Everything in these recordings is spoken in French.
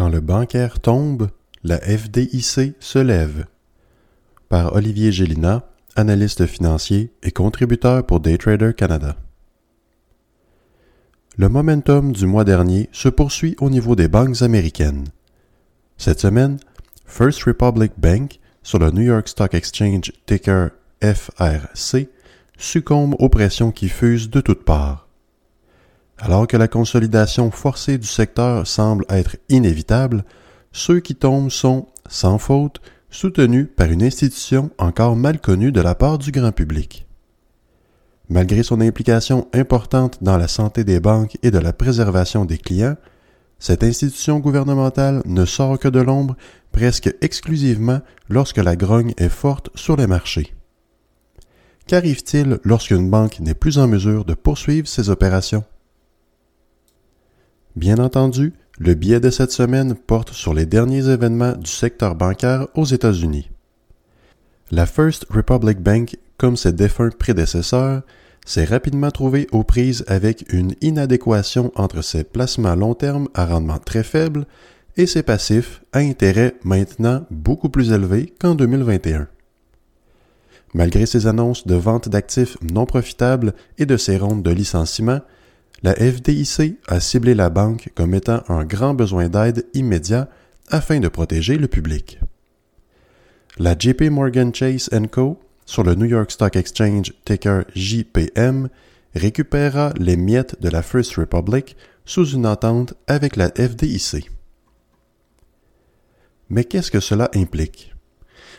Quand le bancaire tombe, la FDIC se lève. Par Olivier Gélina, analyste financier et contributeur pour Daytrader Canada. Le momentum du mois dernier se poursuit au niveau des banques américaines. Cette semaine, First Republic Bank, sur le New York Stock Exchange ticker FRC, succombe aux pressions qui fusent de toutes parts. Alors que la consolidation forcée du secteur semble être inévitable, ceux qui tombent sont, sans faute, soutenus par une institution encore mal connue de la part du grand public. Malgré son implication importante dans la santé des banques et de la préservation des clients, cette institution gouvernementale ne sort que de l'ombre presque exclusivement lorsque la grogne est forte sur les marchés. Qu'arrive-t-il lorsqu'une banque n'est plus en mesure de poursuivre ses opérations? Bien entendu, le biais de cette semaine porte sur les derniers événements du secteur bancaire aux États-Unis. La First Republic Bank, comme ses défunts prédécesseurs, s'est rapidement trouvé aux prises avec une inadéquation entre ses placements à long terme à rendement très faible et ses passifs à intérêt maintenant beaucoup plus élevés qu'en 2021. Malgré ses annonces de vente d'actifs non profitables et de ses rondes de licenciement, la FDIC a ciblé la banque comme étant un grand besoin d'aide immédiat afin de protéger le public. La JP Morgan Chase Co sur le New York Stock Exchange ticker JPM récupéra les miettes de la First Republic sous une entente avec la FDIC. Mais qu'est-ce que cela implique?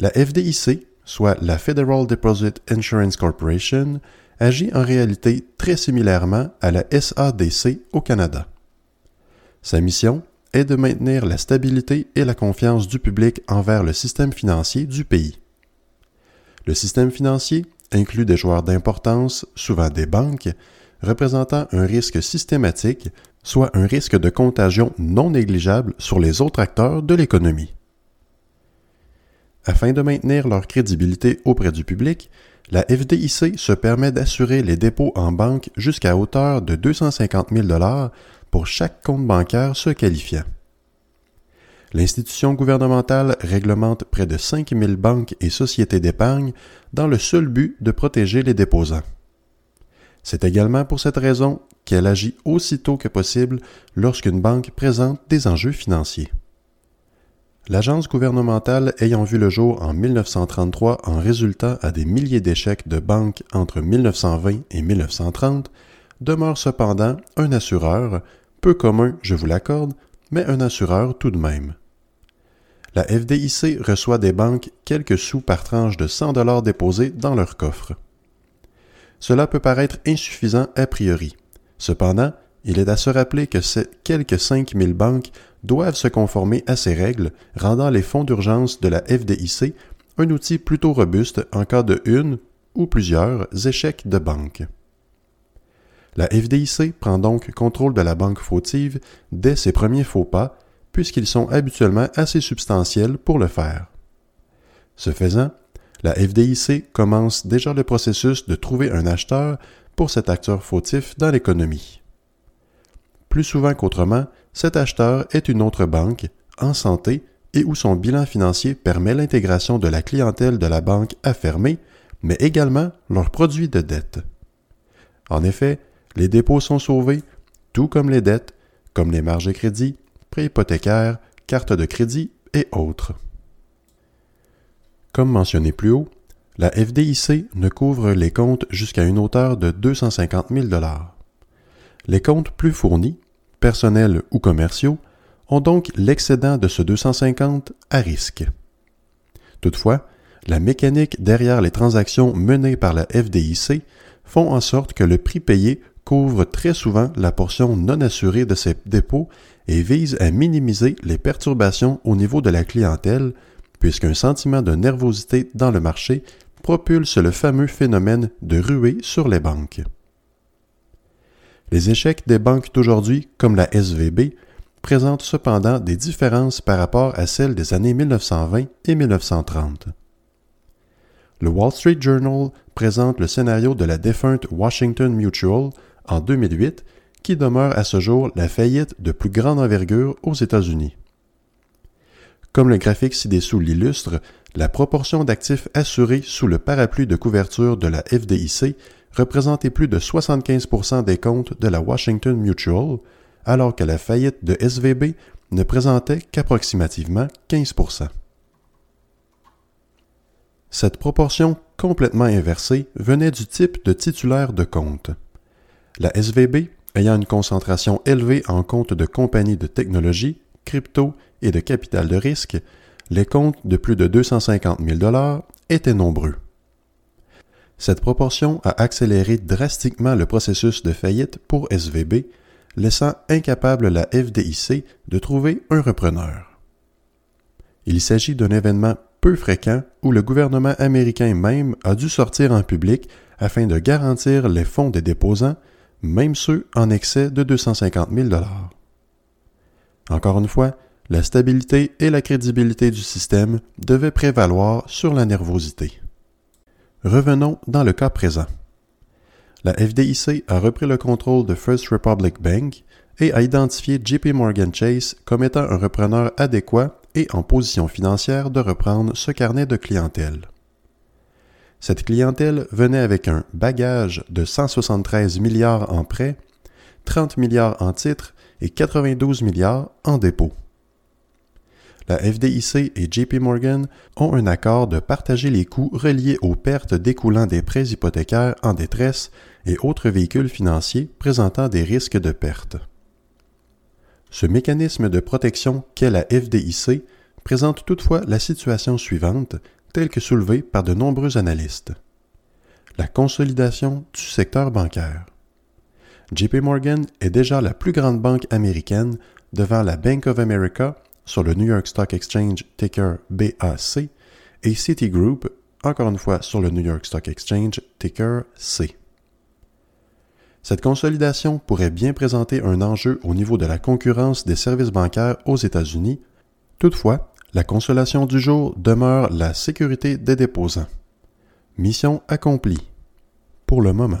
La FDIC, soit la Federal Deposit Insurance Corporation, agit en réalité très similairement à la SADC au Canada. Sa mission est de maintenir la stabilité et la confiance du public envers le système financier du pays. Le système financier inclut des joueurs d'importance, souvent des banques, représentant un risque systématique, soit un risque de contagion non négligeable sur les autres acteurs de l'économie. Afin de maintenir leur crédibilité auprès du public, la FDIC se permet d'assurer les dépôts en banque jusqu'à hauteur de 250 000 pour chaque compte bancaire se qualifiant. L'institution gouvernementale réglemente près de 5000 banques et sociétés d'épargne dans le seul but de protéger les déposants. C'est également pour cette raison qu'elle agit aussitôt que possible lorsqu'une banque présente des enjeux financiers. L'agence gouvernementale ayant vu le jour en 1933 en résultant à des milliers d'échecs de banques entre 1920 et 1930, demeure cependant un assureur, peu commun, je vous l'accorde, mais un assureur tout de même la FDIC reçoit des banques quelques sous par tranche de 100 dollars déposés dans leur coffre. Cela peut paraître insuffisant a priori. Cependant, il est à se rappeler que ces quelques 5000 banques doivent se conformer à ces règles, rendant les fonds d'urgence de la FDIC un outil plutôt robuste en cas de une ou plusieurs échecs de banque. La FDIC prend donc contrôle de la banque fautive dès ses premiers faux pas puisqu'ils sont habituellement assez substantiels pour le faire. Ce faisant, la FDIC commence déjà le processus de trouver un acheteur pour cet acteur fautif dans l'économie. Plus souvent qu'autrement, cet acheteur est une autre banque, en santé, et où son bilan financier permet l'intégration de la clientèle de la banque affermée, mais également leurs produits de dette. En effet, les dépôts sont sauvés, tout comme les dettes, comme les marges de crédit, prêts hypothécaires, cartes de crédit et autres. Comme mentionné plus haut, la FDIC ne couvre les comptes jusqu'à une hauteur de 250 000 Les comptes plus fournis, personnels ou commerciaux, ont donc l'excédent de ce 250 à risque. Toutefois, la mécanique derrière les transactions menées par la FDIC font en sorte que le prix payé couvre très souvent la portion non assurée de ces dépôts et vise à minimiser les perturbations au niveau de la clientèle, puisqu'un sentiment de nervosité dans le marché propulse le fameux phénomène de ruée sur les banques. Les échecs des banques d'aujourd'hui, comme la SVB, présentent cependant des différences par rapport à celles des années 1920 et 1930. Le Wall Street Journal présente le scénario de la défunte Washington Mutual en 2008 qui demeure à ce jour la faillite de plus grande envergure aux États-Unis. Comme le graphique ci-dessous l'illustre, la proportion d'actifs assurés sous le parapluie de couverture de la FDIC représentait plus de 75% des comptes de la Washington Mutual, alors que la faillite de SVB ne présentait qu'approximativement 15% Cette proportion complètement inversée venait du type de titulaire de compte. La SVB, ayant une concentration élevée en comptes de compagnies de technologie, crypto et de capital de risque, les comptes de plus de 250 000 étaient nombreux. Cette proportion a accéléré drastiquement le processus de faillite pour SVB, laissant incapable la FDIC de trouver un repreneur. Il s'agit d'un événement peu fréquent où le gouvernement américain même a dû sortir en public afin de garantir les fonds des déposants, même ceux en excès de 250 000 Encore une fois, la stabilité et la crédibilité du système devaient prévaloir sur la nervosité. Revenons dans le cas présent. La FDIC a repris le contrôle de First Republic Bank et a identifié JP Morgan Chase comme étant un repreneur adéquat et en position financière de reprendre ce carnet de clientèle. Cette clientèle venait avec un bagage de 173 milliards en prêts, 30 milliards en titres et 92 milliards en dépôts la FDIC et JP Morgan ont un accord de partager les coûts reliés aux pertes découlant des prêts hypothécaires en détresse et autres véhicules financiers présentant des risques de perte. Ce mécanisme de protection qu'est la FDIC présente toutefois la situation suivante, telle que soulevée par de nombreux analystes. La consolidation du secteur bancaire. JP Morgan est déjà la plus grande banque américaine devant la Bank of America sur le New York Stock Exchange ticker BAC et Citigroup, encore une fois sur le New York Stock Exchange ticker C. Cette consolidation pourrait bien présenter un enjeu au niveau de la concurrence des services bancaires aux États-Unis. Toutefois, la consolation du jour demeure la sécurité des déposants. Mission accomplie. Pour le moment.